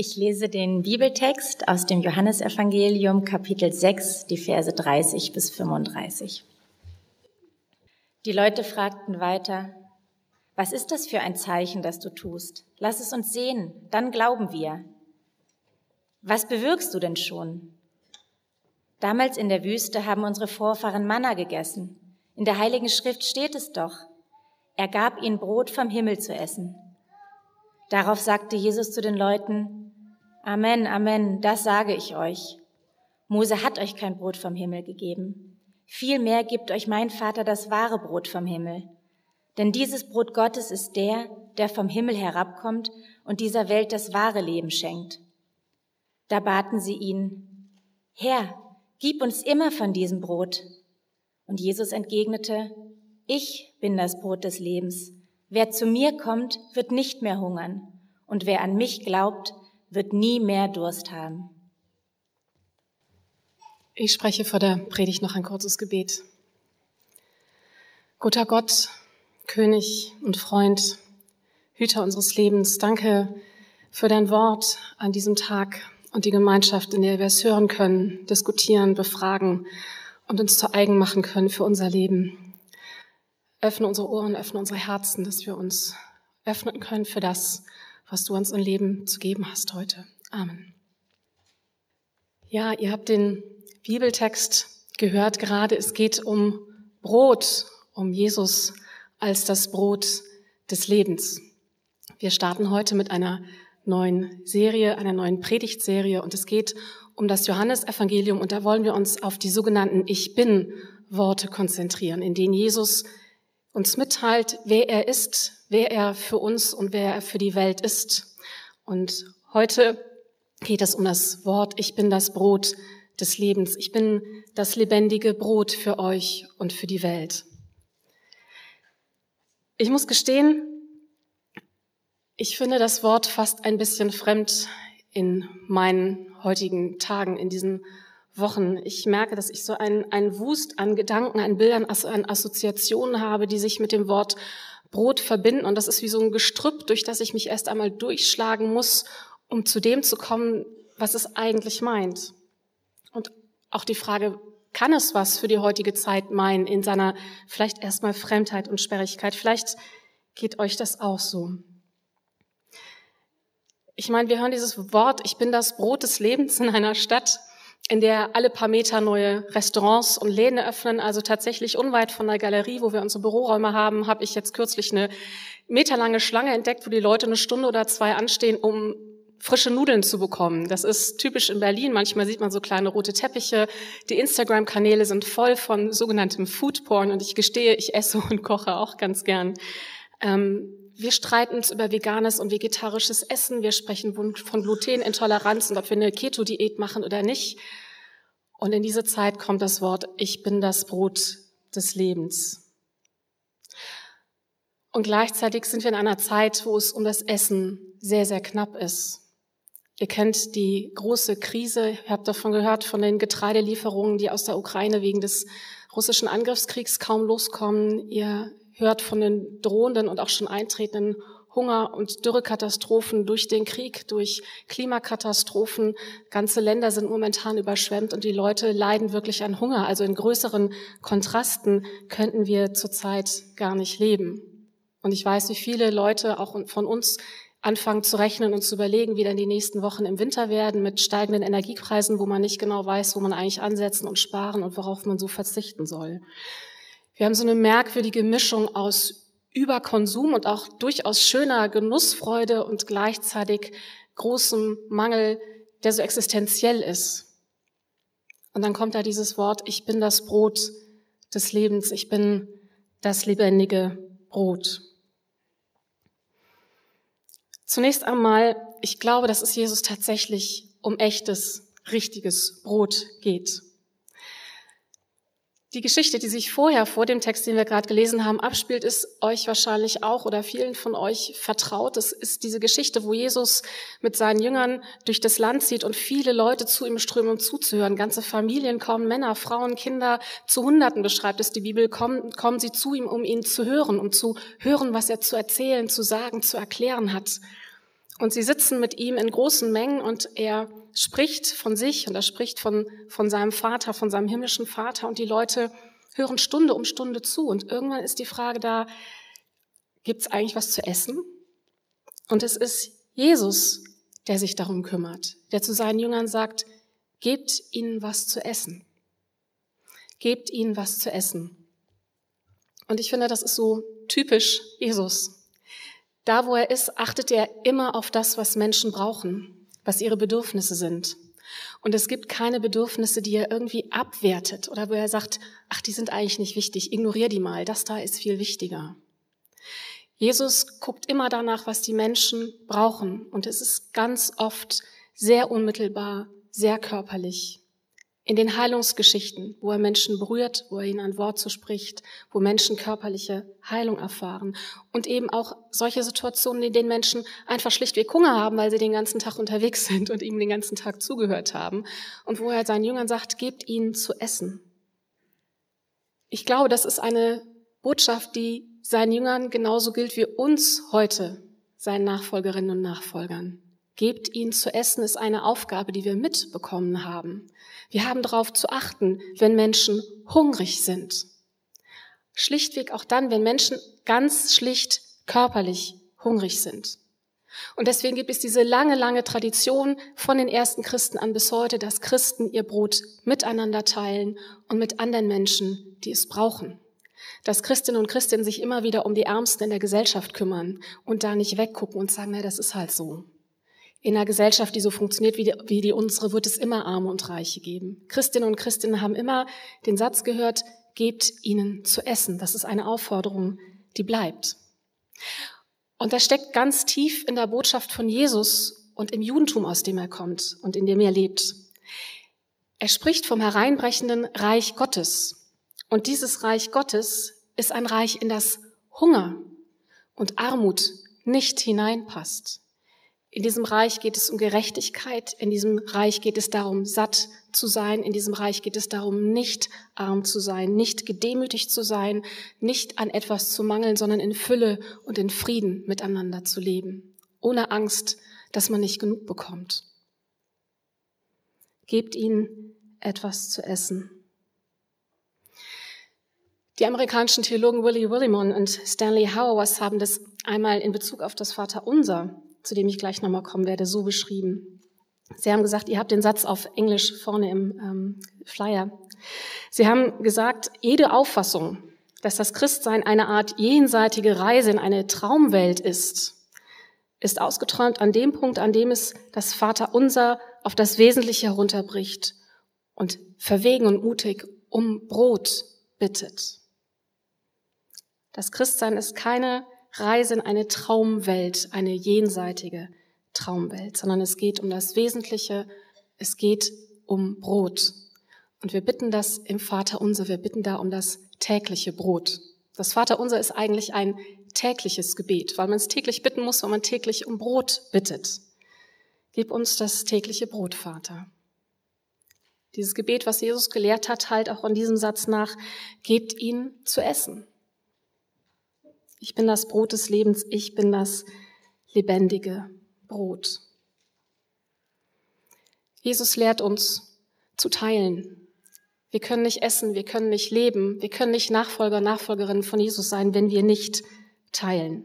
Ich lese den Bibeltext aus dem Johannesevangelium Kapitel 6, die Verse 30 bis 35. Die Leute fragten weiter, was ist das für ein Zeichen, das du tust? Lass es uns sehen, dann glauben wir. Was bewirkst du denn schon? Damals in der Wüste haben unsere Vorfahren Manna gegessen. In der Heiligen Schrift steht es doch. Er gab ihnen Brot vom Himmel zu essen. Darauf sagte Jesus zu den Leuten, Amen, Amen, das sage ich euch. Mose hat euch kein Brot vom Himmel gegeben. Vielmehr gibt euch mein Vater das wahre Brot vom Himmel. Denn dieses Brot Gottes ist der, der vom Himmel herabkommt und dieser Welt das wahre Leben schenkt. Da baten sie ihn, Herr, gib uns immer von diesem Brot. Und Jesus entgegnete, ich bin das Brot des Lebens. Wer zu mir kommt, wird nicht mehr hungern. Und wer an mich glaubt, wird nie mehr Durst haben. Ich spreche vor der Predigt noch ein kurzes Gebet. Guter Gott, König und Freund, Hüter unseres Lebens, danke für dein Wort an diesem Tag und die Gemeinschaft, in der wir es hören können, diskutieren, befragen und uns zu eigen machen können für unser Leben. Öffne unsere Ohren, öffne unsere Herzen, dass wir uns öffnen können für das, was du uns im Leben zu geben hast heute. Amen. Ja, ihr habt den Bibeltext gehört gerade. Es geht um Brot, um Jesus als das Brot des Lebens. Wir starten heute mit einer neuen Serie, einer neuen Predigtserie und es geht um das Johannesevangelium und da wollen wir uns auf die sogenannten Ich bin Worte konzentrieren, in denen Jesus uns mitteilt, wer er ist, wer er für uns und wer er für die Welt ist. Und heute geht es um das Wort, ich bin das Brot des Lebens. Ich bin das lebendige Brot für euch und für die Welt. Ich muss gestehen, ich finde das Wort fast ein bisschen fremd in meinen heutigen Tagen, in diesen Wochen. Ich merke, dass ich so einen, einen Wust an Gedanken, an Bildern, an Assoziationen habe, die sich mit dem Wort Brot verbinden. Und das ist wie so ein Gestrüpp, durch das ich mich erst einmal durchschlagen muss, um zu dem zu kommen, was es eigentlich meint. Und auch die Frage, kann es was für die heutige Zeit meinen in seiner vielleicht erstmal Fremdheit und Sperrigkeit? Vielleicht geht euch das auch so. Ich meine, wir hören dieses Wort, ich bin das Brot des Lebens in einer Stadt, in der alle paar Meter neue Restaurants und Läden öffnen. Also tatsächlich unweit von der Galerie, wo wir unsere Büroräume haben, habe ich jetzt kürzlich eine meterlange Schlange entdeckt, wo die Leute eine Stunde oder zwei anstehen, um frische Nudeln zu bekommen. Das ist typisch in Berlin. Manchmal sieht man so kleine rote Teppiche. Die Instagram-Kanäle sind voll von sogenanntem Foodporn und ich gestehe, ich esse und koche auch ganz gern. Ähm, wir streiten uns über veganes und vegetarisches Essen. Wir sprechen von Glutenintoleranz und ob wir eine Keto-Diät machen oder nicht. Und in diese Zeit kommt das Wort, ich bin das Brot des Lebens. Und gleichzeitig sind wir in einer Zeit, wo es um das Essen sehr, sehr knapp ist. Ihr kennt die große Krise, ihr habt davon gehört, von den Getreidelieferungen, die aus der Ukraine wegen des russischen Angriffskriegs kaum loskommen. Ihr hört von den drohenden und auch schon eintretenden Hunger- und Dürrekatastrophen durch den Krieg, durch Klimakatastrophen. Ganze Länder sind momentan überschwemmt und die Leute leiden wirklich an Hunger. Also in größeren Kontrasten könnten wir zurzeit gar nicht leben. Und ich weiß, wie viele Leute auch von uns anfangen zu rechnen und zu überlegen, wie dann die nächsten Wochen im Winter werden mit steigenden Energiepreisen, wo man nicht genau weiß, wo man eigentlich ansetzen und sparen und worauf man so verzichten soll. Wir haben so eine merkwürdige Mischung aus Überkonsum und auch durchaus schöner Genussfreude und gleichzeitig großem Mangel, der so existenziell ist. Und dann kommt da dieses Wort, ich bin das Brot des Lebens, ich bin das lebendige Brot. Zunächst einmal, ich glaube, dass es Jesus tatsächlich um echtes, richtiges Brot geht. Die Geschichte, die sich vorher vor dem Text, den wir gerade gelesen haben, abspielt, ist euch wahrscheinlich auch oder vielen von euch vertraut. Es ist diese Geschichte, wo Jesus mit seinen Jüngern durch das Land zieht und viele Leute zu ihm strömen, um zuzuhören. Ganze Familien kommen, Männer, Frauen, Kinder, zu Hunderten beschreibt es die Bibel, kommen, kommen sie zu ihm, um ihn zu hören, um zu hören, was er zu erzählen, zu sagen, zu erklären hat. Und sie sitzen mit ihm in großen Mengen und er spricht von sich und er spricht von, von seinem Vater, von seinem himmlischen Vater und die Leute hören Stunde um Stunde zu. Und irgendwann ist die Frage da, gibt es eigentlich was zu essen? Und es ist Jesus, der sich darum kümmert, der zu seinen Jüngern sagt, gebt ihnen was zu essen. Gebt ihnen was zu essen. Und ich finde, das ist so typisch Jesus. Da, wo er ist, achtet er immer auf das, was Menschen brauchen, was ihre Bedürfnisse sind. Und es gibt keine Bedürfnisse, die er irgendwie abwertet oder wo er sagt, ach, die sind eigentlich nicht wichtig, ignorier die mal, das da ist viel wichtiger. Jesus guckt immer danach, was die Menschen brauchen. Und es ist ganz oft sehr unmittelbar, sehr körperlich in den Heilungsgeschichten, wo er Menschen berührt, wo er ihnen ein Wort zuspricht, wo Menschen körperliche Heilung erfahren und eben auch solche Situationen, in denen Menschen einfach schlichtweg Hunger haben, weil sie den ganzen Tag unterwegs sind und ihm den ganzen Tag zugehört haben und wo er seinen Jüngern sagt, gebt ihnen zu essen. Ich glaube, das ist eine Botschaft, die seinen Jüngern genauso gilt wie uns heute, seinen Nachfolgerinnen und Nachfolgern. Gebt ihnen zu essen ist eine Aufgabe, die wir mitbekommen haben. Wir haben darauf zu achten, wenn Menschen hungrig sind. Schlichtweg auch dann, wenn Menschen ganz schlicht körperlich hungrig sind. Und deswegen gibt es diese lange, lange Tradition von den ersten Christen an bis heute, dass Christen ihr Brot miteinander teilen und mit anderen Menschen, die es brauchen. Dass Christinnen und Christen sich immer wieder um die Ärmsten in der Gesellschaft kümmern und da nicht weggucken und sagen, na, das ist halt so. In einer Gesellschaft, die so funktioniert wie die, wie die unsere, wird es immer Arme und Reiche geben. Christinnen und Christinnen haben immer den Satz gehört, gebt ihnen zu essen. Das ist eine Aufforderung, die bleibt. Und das steckt ganz tief in der Botschaft von Jesus und im Judentum, aus dem er kommt und in dem er lebt. Er spricht vom hereinbrechenden Reich Gottes. Und dieses Reich Gottes ist ein Reich, in das Hunger und Armut nicht hineinpasst. In diesem Reich geht es um Gerechtigkeit, in diesem Reich geht es darum, satt zu sein, in diesem Reich geht es darum, nicht arm zu sein, nicht gedemütigt zu sein, nicht an etwas zu mangeln, sondern in Fülle und in Frieden miteinander zu leben, ohne Angst, dass man nicht genug bekommt. Gebt ihnen etwas zu essen. Die amerikanischen Theologen Willie Willimon und Stanley Hauerwas haben das einmal in Bezug auf das Vaterunser zu dem ich gleich nochmal kommen werde, so beschrieben. Sie haben gesagt, ihr habt den Satz auf Englisch vorne im ähm, Flyer. Sie haben gesagt, jede Auffassung, dass das Christsein eine Art jenseitige Reise in eine Traumwelt ist, ist ausgeträumt an dem Punkt, an dem es das Vaterunser auf das Wesentliche herunterbricht und verwegen und mutig um Brot bittet. Das Christsein ist keine Reise in eine Traumwelt, eine jenseitige Traumwelt, sondern es geht um das Wesentliche, es geht um Brot. Und wir bitten das im Vater unser, wir bitten da um das tägliche Brot. Das Vater unser ist eigentlich ein tägliches Gebet, weil man es täglich bitten muss, weil man täglich um Brot bittet. Gib uns das tägliche Brot, Vater. Dieses Gebet, was Jesus gelehrt hat, halt auch an diesem Satz nach, gebt ihn zu essen. Ich bin das Brot des Lebens, ich bin das lebendige Brot. Jesus lehrt uns zu teilen. Wir können nicht essen, wir können nicht leben, wir können nicht Nachfolger, Nachfolgerinnen von Jesus sein, wenn wir nicht teilen.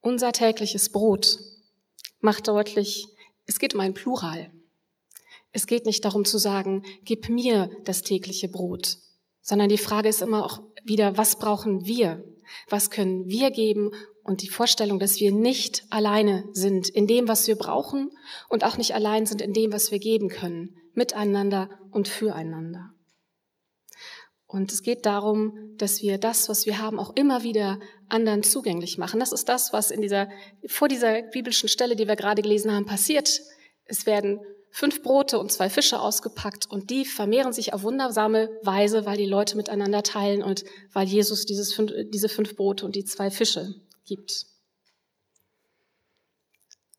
Unser tägliches Brot macht deutlich, es geht um ein Plural. Es geht nicht darum zu sagen, gib mir das tägliche Brot, sondern die Frage ist immer auch wieder, was brauchen wir? Was können wir geben? Und die Vorstellung, dass wir nicht alleine sind in dem, was wir brauchen und auch nicht allein sind in dem, was wir geben können, miteinander und füreinander. Und es geht darum, dass wir das, was wir haben, auch immer wieder anderen zugänglich machen. Das ist das, was in dieser, vor dieser biblischen Stelle, die wir gerade gelesen haben, passiert. Es werden fünf Brote und zwei Fische ausgepackt und die vermehren sich auf wundersame Weise, weil die Leute miteinander teilen und weil Jesus dieses diese fünf Brote und die zwei Fische gibt.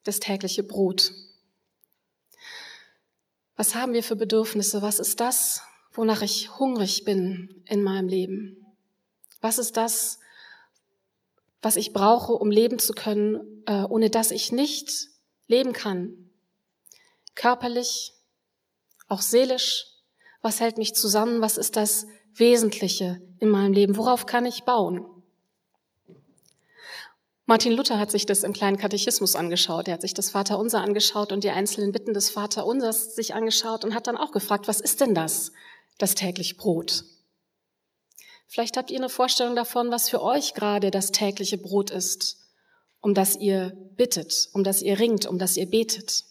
Das tägliche Brot. Was haben wir für Bedürfnisse? Was ist das, wonach ich hungrig bin in meinem Leben? Was ist das, was ich brauche, um leben zu können, äh, ohne dass ich nicht leben kann. Körperlich, auch seelisch. Was hält mich zusammen? Was ist das Wesentliche in meinem Leben? Worauf kann ich bauen? Martin Luther hat sich das im kleinen Katechismus angeschaut. Er hat sich das Vaterunser angeschaut und die einzelnen Bitten des Vaterunsers sich angeschaut und hat dann auch gefragt, was ist denn das, das täglich Brot? Vielleicht habt ihr eine Vorstellung davon, was für euch gerade das tägliche Brot ist, um das ihr bittet, um das ihr ringt, um das ihr betet.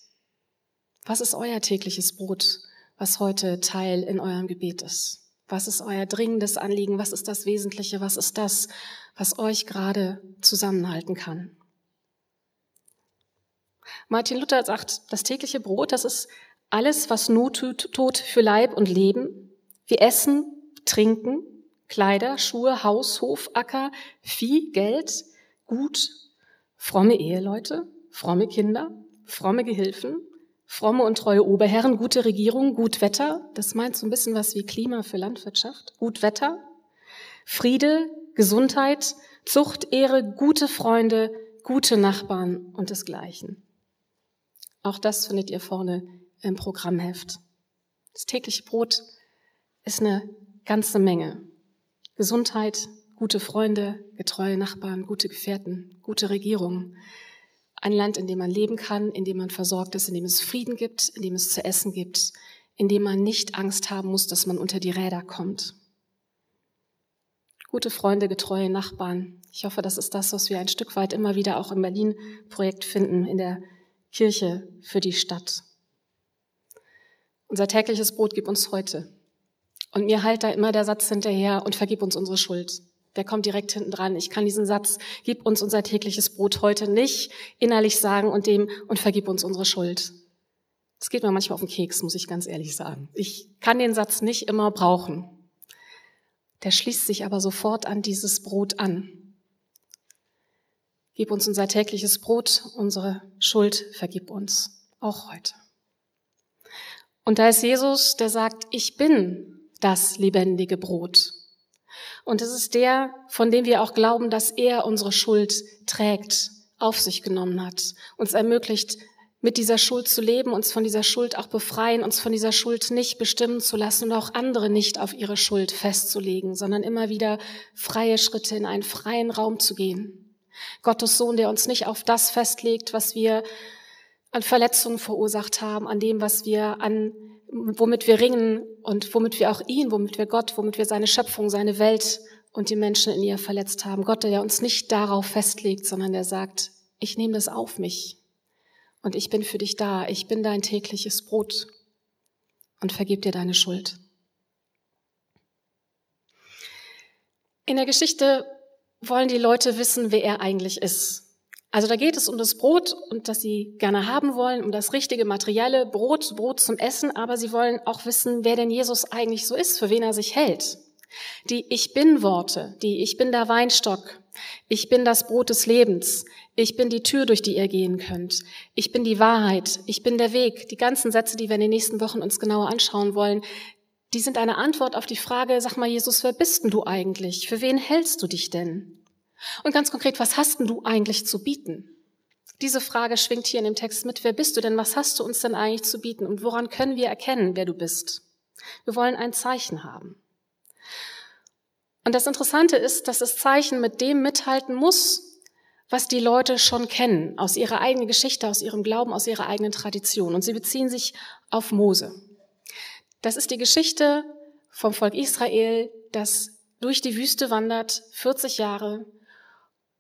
Was ist euer tägliches Brot, was heute Teil in eurem Gebet ist? Was ist euer dringendes Anliegen? Was ist das Wesentliche? Was ist das, was euch gerade zusammenhalten kann? Martin Luther sagt, das tägliche Brot, das ist alles, was Not tut für Leib und Leben. Wir essen, trinken, Kleider, Schuhe, Haus, Hof, Acker, Vieh, Geld, Gut, fromme Eheleute, fromme Kinder, fromme Gehilfen, Fromme und treue Oberherren, gute Regierung, gut Wetter, das meint so ein bisschen was wie Klima für Landwirtschaft, gut Wetter, Friede, Gesundheit, Zucht, Ehre, gute Freunde, gute Nachbarn und desgleichen. Auch das findet ihr vorne im Programmheft. Das tägliche Brot ist eine ganze Menge. Gesundheit, gute Freunde, getreue Nachbarn, gute Gefährten, gute Regierung, ein Land, in dem man leben kann, in dem man versorgt ist, in dem es Frieden gibt, in dem es zu essen gibt, in dem man nicht Angst haben muss, dass man unter die Räder kommt. Gute Freunde, getreue Nachbarn. Ich hoffe, das ist das, was wir ein Stück weit immer wieder auch im Berlin-Projekt finden, in der Kirche für die Stadt. Unser tägliches Brot gib uns heute. Und mir halt da immer der Satz hinterher und vergib uns unsere Schuld der kommt direkt hinten dran. Ich kann diesen Satz, gib uns unser tägliches Brot heute nicht innerlich sagen und dem und vergib uns unsere Schuld. Das geht mir manchmal auf den Keks, muss ich ganz ehrlich sagen. Ich kann den Satz nicht immer brauchen. Der schließt sich aber sofort an dieses Brot an. Gib uns unser tägliches Brot, unsere Schuld, vergib uns, auch heute. Und da ist Jesus, der sagt, ich bin das lebendige Brot. Und es ist der, von dem wir auch glauben, dass er unsere Schuld trägt, auf sich genommen hat, uns ermöglicht, mit dieser Schuld zu leben, uns von dieser Schuld auch befreien, uns von dieser Schuld nicht bestimmen zu lassen und auch andere nicht auf ihre Schuld festzulegen, sondern immer wieder freie Schritte in einen freien Raum zu gehen. Gottes Sohn, der uns nicht auf das festlegt, was wir an Verletzungen verursacht haben, an dem, was wir an womit wir ringen und womit wir auch ihn, womit wir Gott, womit wir seine Schöpfung, seine Welt und die Menschen in ihr verletzt haben. Gott, der uns nicht darauf festlegt, sondern der sagt, ich nehme das auf mich und ich bin für dich da, ich bin dein tägliches Brot und vergib dir deine Schuld. In der Geschichte wollen die Leute wissen, wer er eigentlich ist. Also da geht es um das Brot und das sie gerne haben wollen, um das richtige materielle Brot, Brot zum Essen, aber sie wollen auch wissen, wer denn Jesus eigentlich so ist, für wen er sich hält. Die Ich bin Worte, die Ich bin der Weinstock, ich bin das Brot des Lebens, ich bin die Tür, durch die ihr gehen könnt, ich bin die Wahrheit, ich bin der Weg. Die ganzen Sätze, die wir in den nächsten Wochen uns genauer anschauen wollen, die sind eine Antwort auf die Frage, sag mal Jesus, wer bist denn du eigentlich? Für wen hältst du dich denn? Und ganz konkret, was hast denn du eigentlich zu bieten? Diese Frage schwingt hier in dem Text mit. Wer bist du denn? Was hast du uns denn eigentlich zu bieten? Und woran können wir erkennen, wer du bist? Wir wollen ein Zeichen haben. Und das Interessante ist, dass das Zeichen mit dem mithalten muss, was die Leute schon kennen, aus ihrer eigenen Geschichte, aus ihrem Glauben, aus ihrer eigenen Tradition. Und sie beziehen sich auf Mose. Das ist die Geschichte vom Volk Israel, das durch die Wüste wandert, 40 Jahre,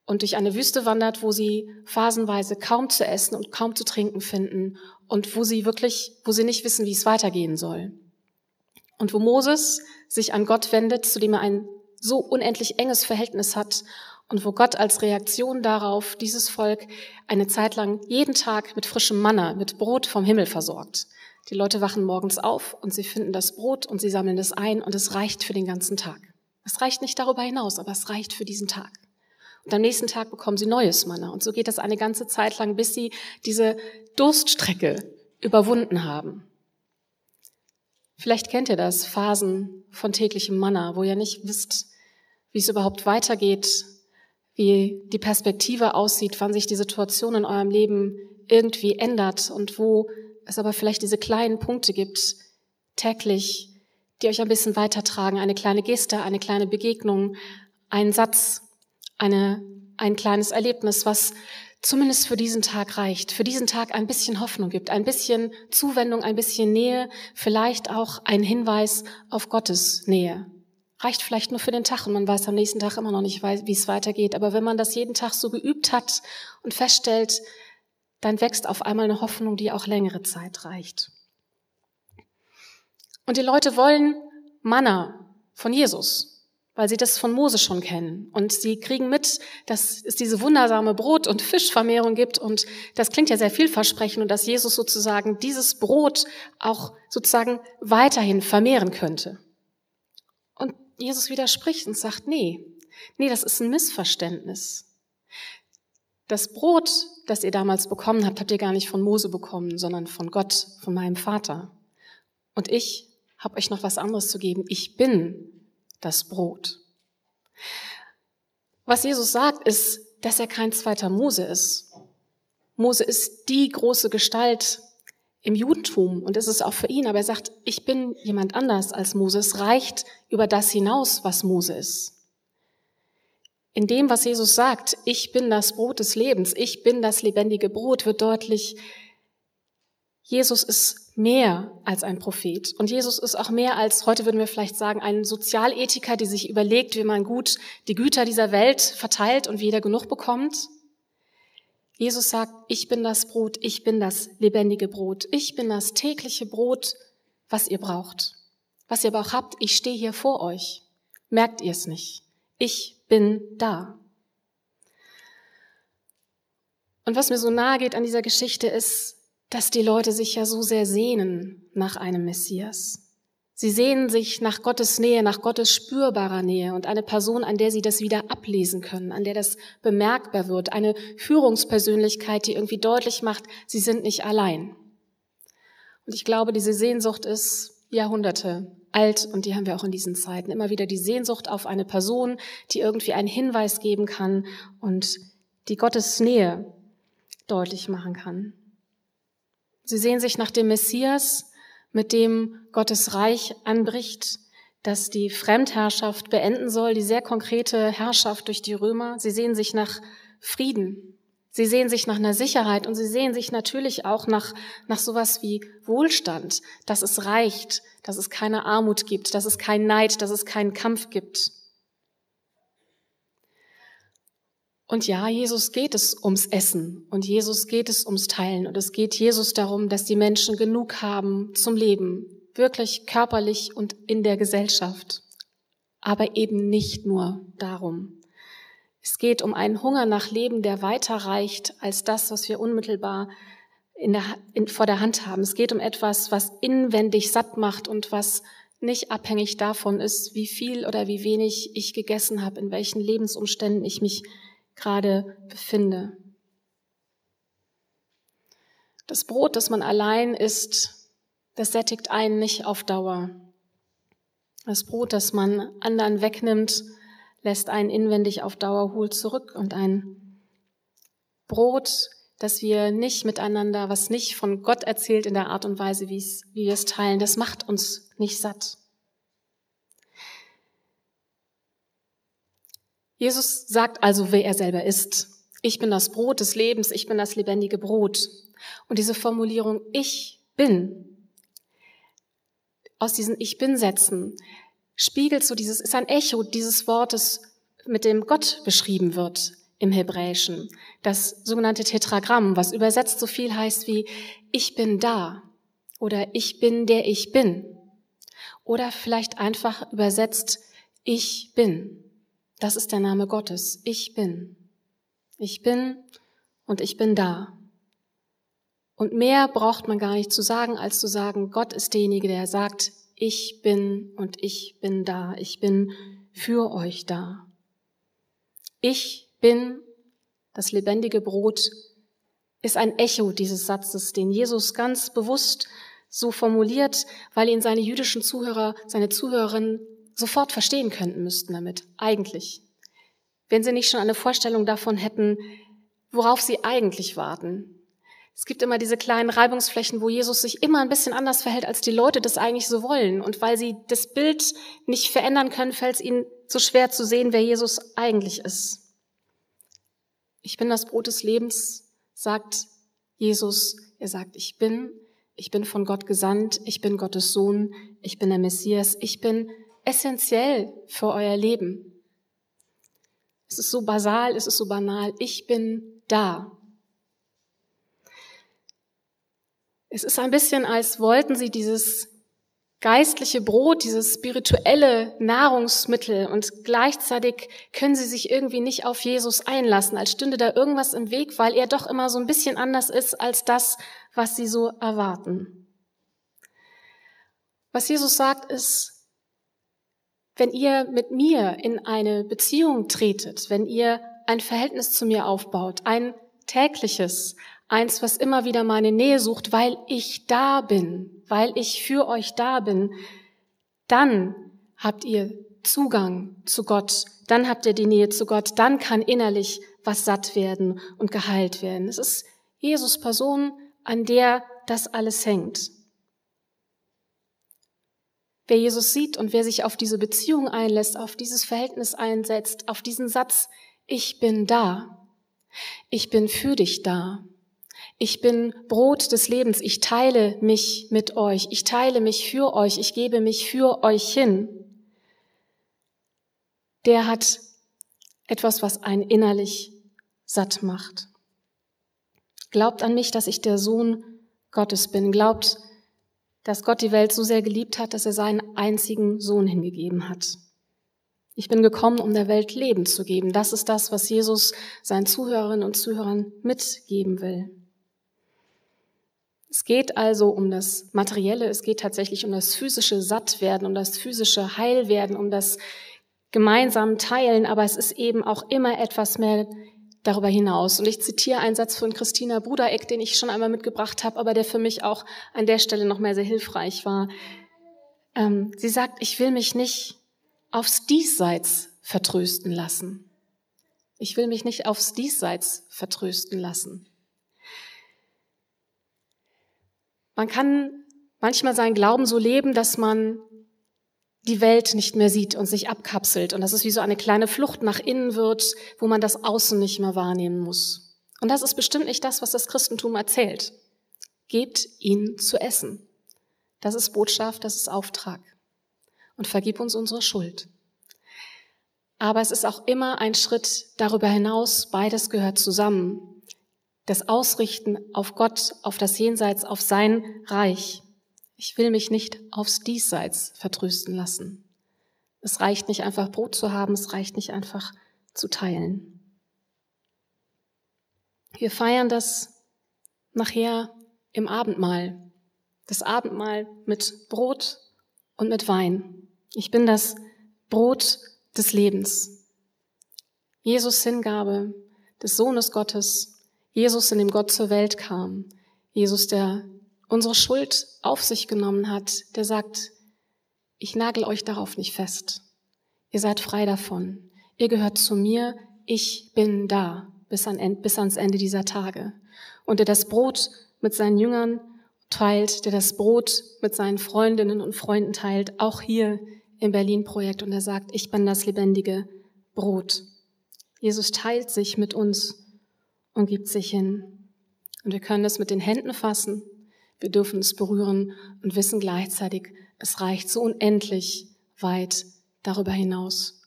und durch eine Wüste wandert, wo sie phasenweise kaum zu essen und kaum zu trinken finden und wo sie wirklich, wo sie nicht wissen, wie es weitergehen soll. Und wo Moses sich an Gott wendet, zu dem er ein so unendlich enges Verhältnis hat und wo Gott als Reaktion darauf dieses Volk eine Zeit lang jeden Tag mit frischem Manna, mit Brot vom Himmel versorgt. Die Leute wachen morgens auf und sie finden das Brot und sie sammeln es ein und es reicht für den ganzen Tag. Es reicht nicht darüber hinaus, aber es reicht für diesen Tag. Und am nächsten Tag bekommen sie neues Manna. Und so geht das eine ganze Zeit lang, bis sie diese Durststrecke überwunden haben. Vielleicht kennt ihr das, Phasen von täglichem Manna, wo ihr nicht wisst, wie es überhaupt weitergeht, wie die Perspektive aussieht, wann sich die Situation in eurem Leben irgendwie ändert und wo es aber vielleicht diese kleinen Punkte gibt, täglich, die euch ein bisschen weitertragen. Eine kleine Geste, eine kleine Begegnung, ein Satz, eine, ein kleines Erlebnis, was zumindest für diesen Tag reicht, für diesen Tag ein bisschen Hoffnung gibt, ein bisschen Zuwendung, ein bisschen Nähe, vielleicht auch ein Hinweis auf Gottes Nähe. Reicht vielleicht nur für den Tag und man weiß am nächsten Tag immer noch nicht, wie es weitergeht. Aber wenn man das jeden Tag so geübt hat und feststellt, dann wächst auf einmal eine Hoffnung, die auch längere Zeit reicht. Und die Leute wollen Manna von Jesus weil sie das von Mose schon kennen. Und sie kriegen mit, dass es diese wundersame Brot- und Fischvermehrung gibt. Und das klingt ja sehr vielversprechend und dass Jesus sozusagen dieses Brot auch sozusagen weiterhin vermehren könnte. Und Jesus widerspricht und sagt, nee, nee, das ist ein Missverständnis. Das Brot, das ihr damals bekommen habt, habt ihr gar nicht von Mose bekommen, sondern von Gott, von meinem Vater. Und ich habe euch noch was anderes zu geben. Ich bin das Brot. Was Jesus sagt, ist, dass er kein zweiter Mose ist. Mose ist die große Gestalt im Judentum und es ist auch für ihn, aber er sagt, ich bin jemand anders als Mose. Es reicht über das hinaus, was Mose ist. In dem, was Jesus sagt, ich bin das Brot des Lebens, ich bin das lebendige Brot, wird deutlich, Jesus ist mehr als ein Prophet. Und Jesus ist auch mehr als, heute würden wir vielleicht sagen, ein Sozialethiker, der sich überlegt, wie man gut die Güter dieser Welt verteilt und wie jeder genug bekommt. Jesus sagt, ich bin das Brot, ich bin das lebendige Brot, ich bin das tägliche Brot, was ihr braucht. Was ihr aber auch habt, ich stehe hier vor euch. Merkt ihr es nicht? Ich bin da. Und was mir so nahe geht an dieser Geschichte ist, dass die Leute sich ja so sehr sehnen nach einem Messias. Sie sehnen sich nach Gottes Nähe, nach Gottes spürbarer Nähe und eine Person, an der sie das wieder ablesen können, an der das bemerkbar wird, eine Führungspersönlichkeit, die irgendwie deutlich macht, sie sind nicht allein. Und ich glaube, diese Sehnsucht ist Jahrhunderte alt und die haben wir auch in diesen Zeiten. Immer wieder die Sehnsucht auf eine Person, die irgendwie einen Hinweis geben kann und die Gottes Nähe deutlich machen kann. Sie sehen sich nach dem Messias, mit dem Gottes Reich anbricht, das die Fremdherrschaft beenden soll, die sehr konkrete Herrschaft durch die Römer. Sie sehen sich nach Frieden. Sie sehen sich nach einer Sicherheit und sie sehen sich natürlich auch nach, nach sowas wie Wohlstand, dass es reicht, dass es keine Armut gibt, dass es keinen Neid, dass es keinen Kampf gibt. Und ja, Jesus geht es ums Essen und Jesus geht es ums Teilen und es geht Jesus darum, dass die Menschen genug haben zum Leben, wirklich körperlich und in der Gesellschaft. Aber eben nicht nur darum. Es geht um einen Hunger nach Leben, der weiter reicht als das, was wir unmittelbar in der, in, vor der Hand haben. Es geht um etwas, was inwendig satt macht und was nicht abhängig davon ist, wie viel oder wie wenig ich gegessen habe, in welchen Lebensumständen ich mich gerade befinde. Das Brot, das man allein isst, das sättigt einen nicht auf Dauer. Das Brot, das man anderen wegnimmt, lässt einen inwendig auf Dauer hohl zurück. Und ein Brot, das wir nicht miteinander, was nicht von Gott erzählt in der Art und Weise, wie, wie wir es teilen, das macht uns nicht satt. Jesus sagt also, wer er selber ist. Ich bin das Brot des Lebens, ich bin das lebendige Brot. Und diese Formulierung Ich bin, aus diesen Ich bin Sätzen, spiegelt so dieses, ist ein Echo dieses Wortes, mit dem Gott beschrieben wird im Hebräischen. Das sogenannte Tetragramm, was übersetzt so viel heißt wie Ich bin da oder Ich bin der ich bin. Oder vielleicht einfach übersetzt Ich bin. Das ist der Name Gottes. Ich bin. Ich bin und ich bin da. Und mehr braucht man gar nicht zu sagen, als zu sagen, Gott ist derjenige, der sagt, ich bin und ich bin da. Ich bin für euch da. Ich bin das lebendige Brot ist ein Echo dieses Satzes, den Jesus ganz bewusst so formuliert, weil ihn seine jüdischen Zuhörer, seine Zuhörerinnen sofort verstehen könnten müssten damit, eigentlich. wenn sie nicht schon eine Vorstellung davon hätten, worauf sie eigentlich warten. Es gibt immer diese kleinen Reibungsflächen, wo Jesus sich immer ein bisschen anders verhält, als die Leute das eigentlich so wollen. Und weil sie das Bild nicht verändern können, fällt es ihnen so schwer zu sehen, wer Jesus eigentlich ist. Ich bin das Brot des Lebens, sagt Jesus. Er sagt, ich bin, ich bin von Gott gesandt, ich bin Gottes Sohn, ich bin der Messias, ich bin essentiell für euer Leben. Es ist so basal, es ist so banal. Ich bin da. Es ist ein bisschen, als wollten sie dieses geistliche Brot, dieses spirituelle Nahrungsmittel und gleichzeitig können sie sich irgendwie nicht auf Jesus einlassen, als stünde da irgendwas im Weg, weil er doch immer so ein bisschen anders ist als das, was sie so erwarten. Was Jesus sagt ist, wenn ihr mit mir in eine Beziehung tretet, wenn ihr ein Verhältnis zu mir aufbaut, ein tägliches, Eins, was immer wieder meine Nähe sucht, weil ich da bin, weil ich für euch da bin. Dann habt ihr Zugang zu Gott, dann habt ihr die Nähe zu Gott, dann kann innerlich was satt werden und geheilt werden. Es ist Jesus Person, an der das alles hängt. Wer Jesus sieht und wer sich auf diese Beziehung einlässt, auf dieses Verhältnis einsetzt, auf diesen Satz, ich bin da, ich bin für dich da, ich bin Brot des Lebens. Ich teile mich mit euch. Ich teile mich für euch. Ich gebe mich für euch hin. Der hat etwas, was einen innerlich satt macht. Glaubt an mich, dass ich der Sohn Gottes bin. Glaubt, dass Gott die Welt so sehr geliebt hat, dass er seinen einzigen Sohn hingegeben hat. Ich bin gekommen, um der Welt Leben zu geben. Das ist das, was Jesus seinen Zuhörerinnen und Zuhörern mitgeben will. Es geht also um das Materielle, es geht tatsächlich um das physische Sattwerden, um das physische Heilwerden, um das gemeinsam Teilen, aber es ist eben auch immer etwas mehr darüber hinaus. Und ich zitiere einen Satz von Christina Brudereck, den ich schon einmal mitgebracht habe, aber der für mich auch an der Stelle noch mehr sehr hilfreich war. Ähm, sie sagt, ich will mich nicht aufs Diesseits vertrösten lassen. Ich will mich nicht aufs Diesseits vertrösten lassen. Man kann manchmal seinen Glauben so leben, dass man die Welt nicht mehr sieht und sich abkapselt und dass es wie so eine kleine Flucht nach innen wird, wo man das Außen nicht mehr wahrnehmen muss. Und das ist bestimmt nicht das, was das Christentum erzählt. Gebt ihnen zu essen. Das ist Botschaft, das ist Auftrag. Und vergib uns unsere Schuld. Aber es ist auch immer ein Schritt darüber hinaus, beides gehört zusammen das Ausrichten auf Gott, auf das Jenseits, auf sein Reich. Ich will mich nicht aufs Diesseits vertrösten lassen. Es reicht nicht einfach Brot zu haben, es reicht nicht einfach zu teilen. Wir feiern das nachher im Abendmahl. Das Abendmahl mit Brot und mit Wein. Ich bin das Brot des Lebens. Jesus Hingabe des Sohnes Gottes Jesus, in dem Gott zur Welt kam. Jesus, der unsere Schuld auf sich genommen hat, der sagt, ich nagel euch darauf nicht fest. Ihr seid frei davon. Ihr gehört zu mir. Ich bin da bis, an, bis ans Ende dieser Tage. Und der das Brot mit seinen Jüngern teilt, der das Brot mit seinen Freundinnen und Freunden teilt, auch hier im Berlin-Projekt. Und er sagt, ich bin das lebendige Brot. Jesus teilt sich mit uns und gibt sich hin. Und wir können es mit den Händen fassen, wir dürfen es berühren und wissen gleichzeitig, es reicht so unendlich weit darüber hinaus.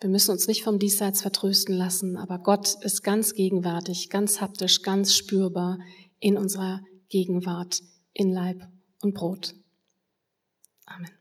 Wir müssen uns nicht vom Diesseits vertrösten lassen, aber Gott ist ganz gegenwärtig, ganz haptisch, ganz spürbar in unserer Gegenwart, in Leib und Brot. Amen.